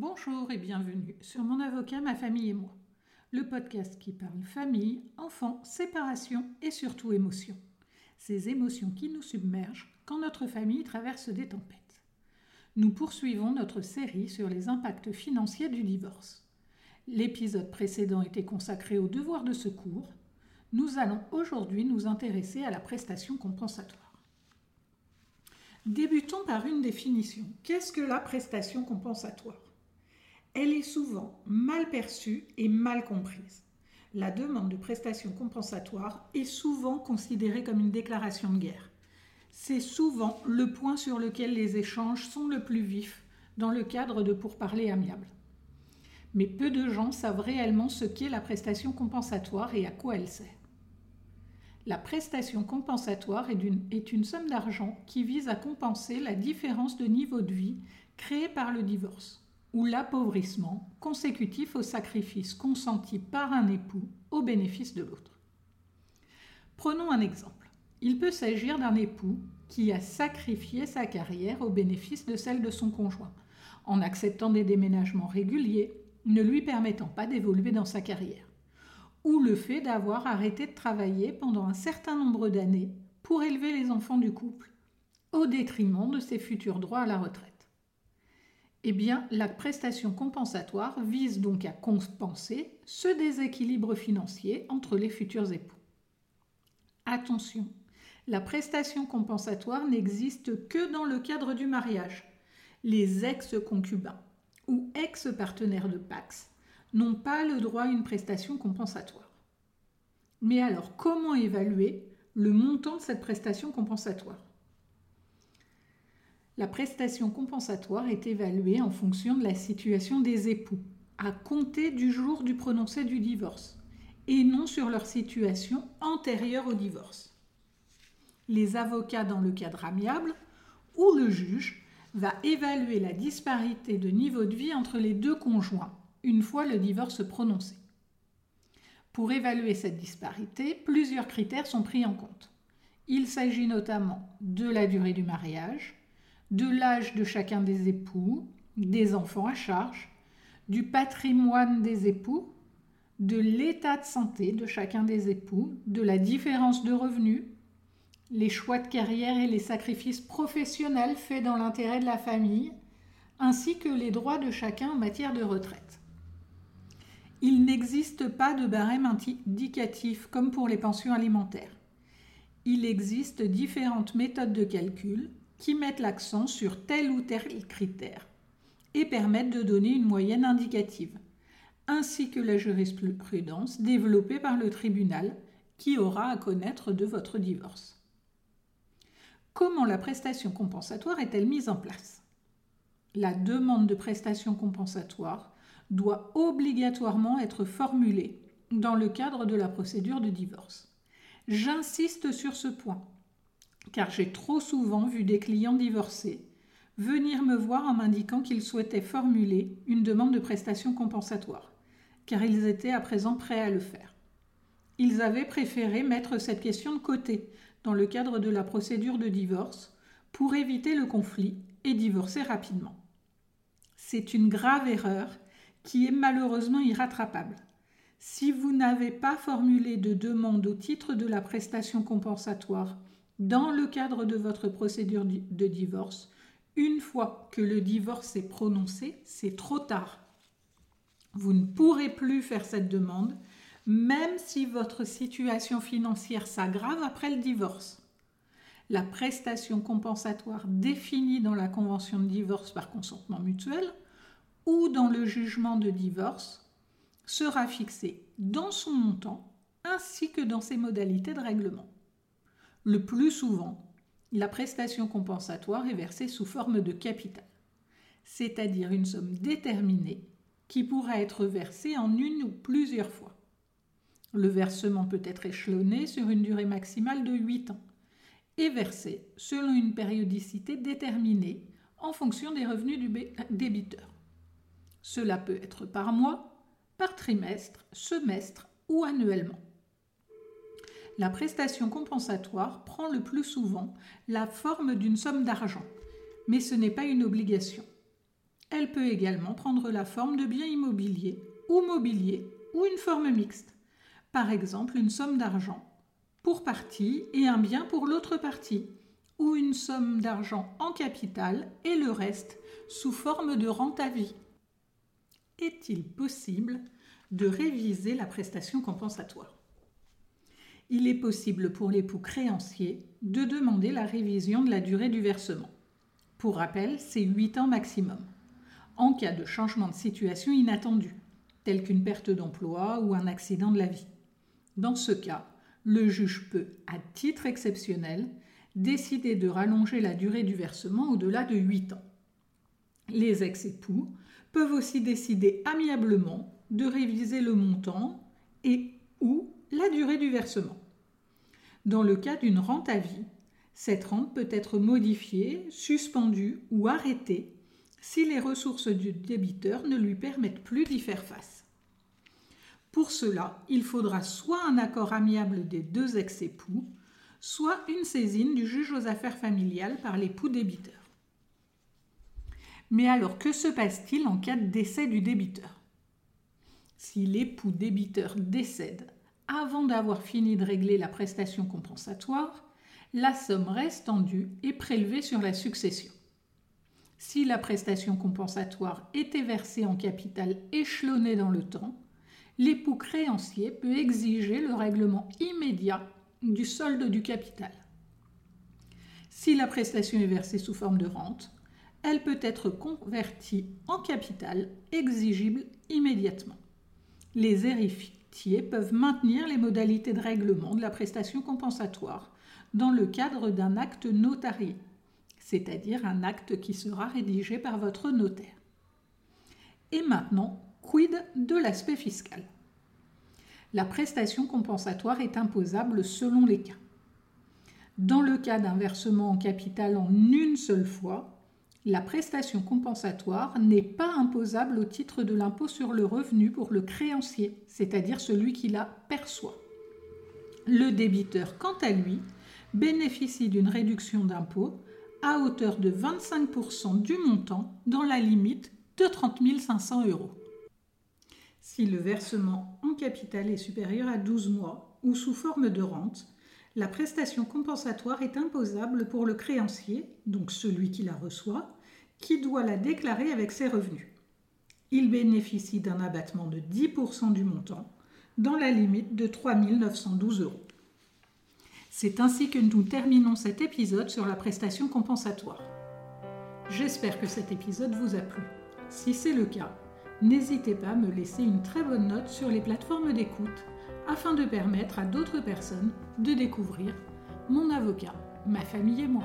Bonjour et bienvenue sur Mon avocat, ma famille et moi, le podcast qui parle famille, enfants, séparation et surtout émotions. Ces émotions qui nous submergent quand notre famille traverse des tempêtes. Nous poursuivons notre série sur les impacts financiers du divorce. L'épisode précédent était consacré au devoir de secours. Nous allons aujourd'hui nous intéresser à la prestation compensatoire. Débutons par une définition. Qu'est-ce que la prestation compensatoire? Elle est souvent mal perçue et mal comprise. La demande de prestations compensatoires est souvent considérée comme une déclaration de guerre. C'est souvent le point sur lequel les échanges sont le plus vifs dans le cadre de pourparlers amiables. Mais peu de gens savent réellement ce qu'est la prestation compensatoire et à quoi elle sert. La prestation compensatoire est une, est une somme d'argent qui vise à compenser la différence de niveau de vie créée par le divorce ou l'appauvrissement consécutif au sacrifice consenti par un époux au bénéfice de l'autre. Prenons un exemple. Il peut s'agir d'un époux qui a sacrifié sa carrière au bénéfice de celle de son conjoint, en acceptant des déménagements réguliers, ne lui permettant pas d'évoluer dans sa carrière, ou le fait d'avoir arrêté de travailler pendant un certain nombre d'années pour élever les enfants du couple, au détriment de ses futurs droits à la retraite. Eh bien, la prestation compensatoire vise donc à compenser ce déséquilibre financier entre les futurs époux. Attention, la prestation compensatoire n'existe que dans le cadre du mariage. Les ex-concubins ou ex-partenaires de Pax n'ont pas le droit à une prestation compensatoire. Mais alors, comment évaluer le montant de cette prestation compensatoire? La prestation compensatoire est évaluée en fonction de la situation des époux, à compter du jour du prononcé du divorce, et non sur leur situation antérieure au divorce. Les avocats dans le cadre amiable ou le juge va évaluer la disparité de niveau de vie entre les deux conjoints une fois le divorce prononcé. Pour évaluer cette disparité, plusieurs critères sont pris en compte. Il s'agit notamment de la durée du mariage, de l'âge de chacun des époux, des enfants à charge, du patrimoine des époux, de l'état de santé de chacun des époux, de la différence de revenus, les choix de carrière et les sacrifices professionnels faits dans l'intérêt de la famille, ainsi que les droits de chacun en matière de retraite. Il n'existe pas de barème indicatif comme pour les pensions alimentaires. Il existe différentes méthodes de calcul qui mettent l'accent sur tel ou tel critère et permettent de donner une moyenne indicative, ainsi que la jurisprudence développée par le tribunal qui aura à connaître de votre divorce. Comment la prestation compensatoire est-elle mise en place? La demande de prestation compensatoire doit obligatoirement être formulée dans le cadre de la procédure de divorce. J'insiste sur ce point car j'ai trop souvent vu des clients divorcés venir me voir en m'indiquant qu'ils souhaitaient formuler une demande de prestation compensatoire, car ils étaient à présent prêts à le faire. Ils avaient préféré mettre cette question de côté dans le cadre de la procédure de divorce pour éviter le conflit et divorcer rapidement. C'est une grave erreur qui est malheureusement irrattrapable. Si vous n'avez pas formulé de demande au titre de la prestation compensatoire dans le cadre de votre procédure de divorce, une fois que le divorce est prononcé, c'est trop tard. Vous ne pourrez plus faire cette demande, même si votre situation financière s'aggrave après le divorce. La prestation compensatoire définie dans la convention de divorce par consentement mutuel ou dans le jugement de divorce sera fixée dans son montant ainsi que dans ses modalités de règlement. Le plus souvent, la prestation compensatoire est versée sous forme de capital, c'est-à-dire une somme déterminée qui pourra être versée en une ou plusieurs fois. Le versement peut être échelonné sur une durée maximale de 8 ans et versé selon une périodicité déterminée en fonction des revenus du débiteur. Cela peut être par mois, par trimestre, semestre ou annuellement la prestation compensatoire prend le plus souvent la forme d'une somme d'argent, mais ce n'est pas une obligation. Elle peut également prendre la forme de biens immobiliers ou mobilier ou une forme mixte. Par exemple, une somme d'argent pour partie et un bien pour l'autre partie, ou une somme d'argent en capital et le reste sous forme de rente à vie. Est-il possible de réviser la prestation compensatoire? Il est possible pour l'époux créancier de demander la révision de la durée du versement. Pour rappel, c'est 8 ans maximum, en cas de changement de situation inattendu, tel qu'une perte d'emploi ou un accident de la vie. Dans ce cas, le juge peut, à titre exceptionnel, décider de rallonger la durée du versement au-delà de 8 ans. Les ex-époux peuvent aussi décider amiablement de réviser le montant et la durée du versement. Dans le cas d'une rente à vie, cette rente peut être modifiée, suspendue ou arrêtée si les ressources du débiteur ne lui permettent plus d'y faire face. Pour cela, il faudra soit un accord amiable des deux ex-époux, soit une saisine du juge aux affaires familiales par l'époux débiteur. Mais alors, que se passe-t-il en cas de décès du débiteur? Si l'époux débiteur décède avant d'avoir fini de régler la prestation compensatoire, la somme reste en due et prélevée sur la succession. Si la prestation compensatoire était versée en capital échelonné dans le temps, l'époux créancier peut exiger le règlement immédiat du solde du capital. Si la prestation est versée sous forme de rente, elle peut être convertie en capital exigible immédiatement. Les peuvent maintenir les modalités de règlement de la prestation compensatoire dans le cadre d'un acte notarié, c'est-à-dire un acte qui sera rédigé par votre notaire. Et maintenant, quid de l'aspect fiscal? La prestation compensatoire est imposable selon les cas. Dans le cas d'un versement en capital en une seule fois, la prestation compensatoire n'est pas imposable au titre de l'impôt sur le revenu pour le créancier, c'est-à-dire celui qui la perçoit. Le débiteur, quant à lui, bénéficie d'une réduction d'impôt à hauteur de 25% du montant dans la limite de 30 500 euros. Si le versement en capital est supérieur à 12 mois ou sous forme de rente, la prestation compensatoire est imposable pour le créancier, donc celui qui la reçoit, qui doit la déclarer avec ses revenus. Il bénéficie d'un abattement de 10% du montant, dans la limite de 3 912 euros. C'est ainsi que nous terminons cet épisode sur la prestation compensatoire. J'espère que cet épisode vous a plu. Si c'est le cas, n'hésitez pas à me laisser une très bonne note sur les plateformes d'écoute afin de permettre à d'autres personnes de découvrir mon avocat, ma famille et moi.